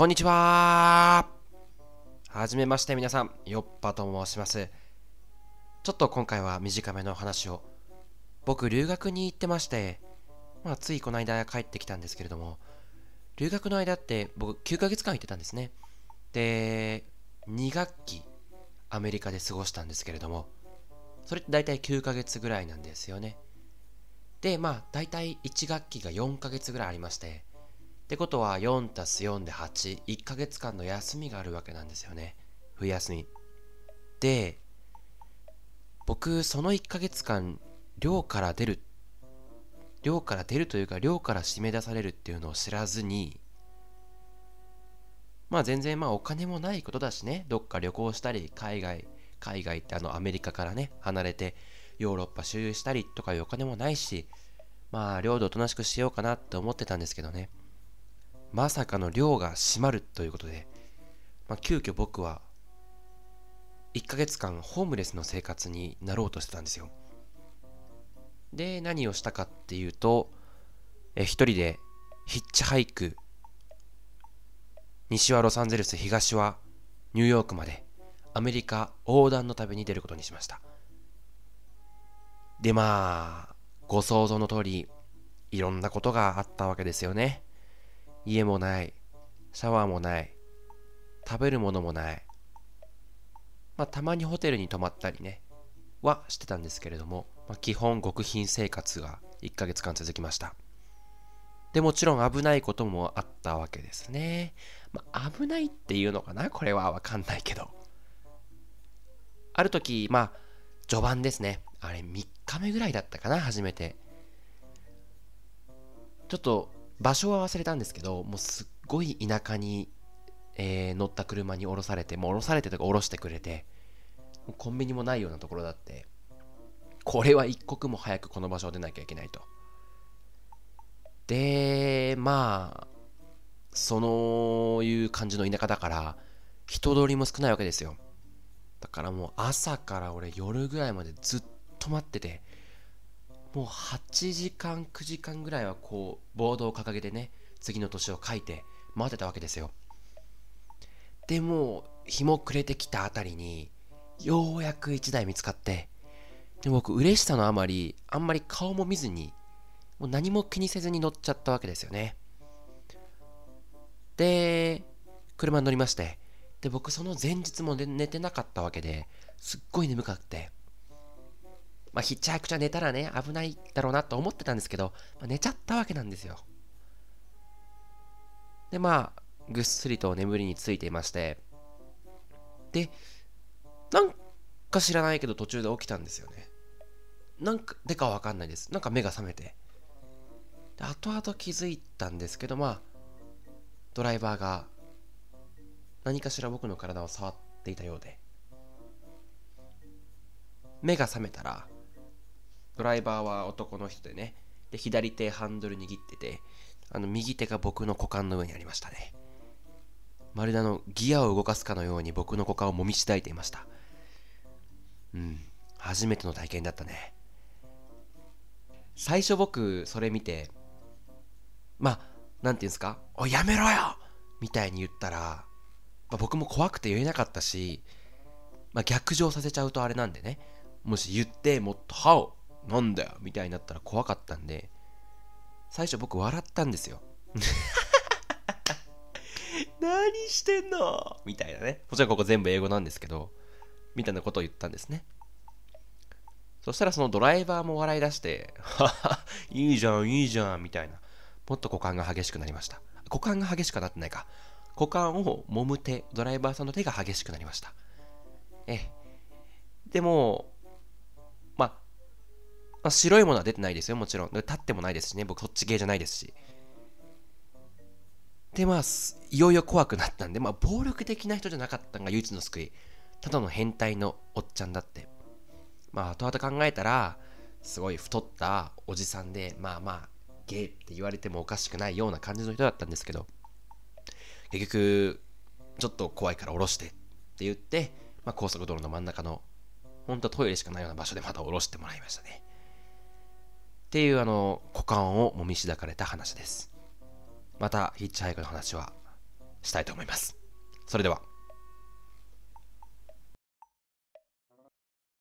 こんにちははじめまして皆さん、よっぱと申します。ちょっと今回は短めの話を。僕、留学に行ってまして、まあ、ついこの間帰ってきたんですけれども、留学の間って僕9ヶ月間行ってたんですね。で、2学期、アメリカで過ごしたんですけれども、それって大体9ヶ月ぐらいなんですよね。で、まあ、大体1学期が4ヶ月ぐらいありまして、ってことは4たす4で8、1ヶ月間の休みがあるわけなんですよね。冬休み。で、僕、その1ヶ月間、寮から出る、寮から出るというか、寮から締め出されるっていうのを知らずに、まあ全然まあお金もないことだしね、どっか旅行したり、海外、海外ってあのアメリカからね、離れてヨーロッパ周遊したりとかいうお金もないし、まあ領土おとなしくしようかなって思ってたんですけどね。まさかの寮が閉まるということで、まあ、急遽僕は1ヶ月間ホームレスの生活になろうとしてたんですよ。で、何をしたかっていうと、え一人でヒッチハイク、西はロサンゼルス、東はニューヨークまでアメリカ横断の旅に出ることにしました。で、まあ、ご想像の通り、いろんなことがあったわけですよね。家もない、シャワーもない、食べるものもない。まあ、たまにホテルに泊まったりね、はしてたんですけれども、まあ、基本極貧生活が1ヶ月間続きました。で、もちろん危ないこともあったわけですね。まあ、危ないっていうのかな？これはわかんないけど。ある時、まあ、序盤ですね。あれ、3日目ぐらいだったかな？初めて。ちょっと場所は忘れたんですけど、もうすっごい田舎に、えー、乗った車に降ろされて、もう降ろされてとか降ろしてくれて、コンビニもないようなところだって、これは一刻も早くこの場所を出なきゃいけないと。で、まあ、そのいう感じの田舎だから、人通りも少ないわけですよ。だからもう朝から俺夜ぐらいまでずっと待ってて、もう8時間9時間ぐらいはこうボードを掲げてね次の年を書いて待ってたわけですよ。でも日も暮れてきたあたりにようやく1台見つかってで僕嬉しさのあまりあんまり顔も見ずにもう何も気にせずに乗っちゃったわけですよね。で車に乗りましてで僕その前日も寝てなかったわけですっごい眠かってまあ、ヒッチハイクじゃ寝たらね、危ないだろうなと思ってたんですけど、まあ、寝ちゃったわけなんですよ。で、まあ、ぐっすりと眠りについていまして、で、なんか知らないけど途中で起きたんですよね。なんか、でかわかんないです。なんか目が覚めて。で、後々気づいたんですけど、まあ、ドライバーが何かしら僕の体を触っていたようで、目が覚めたら、ドライバーは男の人でね、で、左手ハンドル握ってて、あの、右手が僕の股間の上にありましたね。まるであの、ギアを動かすかのように僕の股間をもみしだいていました。うん、初めての体験だったね。最初僕、それ見て、まあ、なんていうんですか、お、やめろよみたいに言ったら、ま、僕も怖くて言えなかったし、ま、逆上させちゃうとあれなんでね、もし言って、もっと、歯をなんだよみたいになったら怖かったんで、最初僕笑ったんですよ。何してんの？みたいなね。もちろんここ全部英語なんですけど、みたいなことを言ったんですね。そしたらそのドライバーも笑い出して、いいじゃん、いいじゃん、みたいな。もっと股間が激しくなりました。股間が激しくなってないか。股間を揉む手、ドライバーさんの手が激しくなりました。ええ。でも、あ、白いものは出てないですよ、もちろん。立ってもないですしね、僕そっち系じゃないですし。で、まあ、いよいよ怖くなったんで、まあ、暴力的な人じゃなかったのが唯一の救い。ただの変態のおっちゃんだって。まあ、後々考えたら、すごい太ったおじさんで、まあまあ、ゲイって言われてもおかしくないような感じの人だったんですけど、結局、ちょっと怖いから降ろしてって言って、まあ、高速道路の真ん中の、本当トイレしかないような場所でまた降ろしてもらいましたね。っていうあの股間をもみしだかれた話です。またヒッチハイクの話はしたいと思いますそれでは